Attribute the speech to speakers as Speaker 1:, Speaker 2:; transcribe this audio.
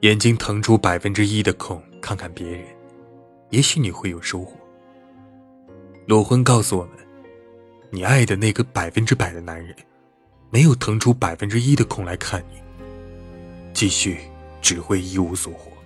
Speaker 1: 眼睛腾出百分之一的空看看别人也许你会有收获。裸婚告诉我们你爱的那个百分之百的男人没有腾出百分之一的空来看你。继续只会一无所获。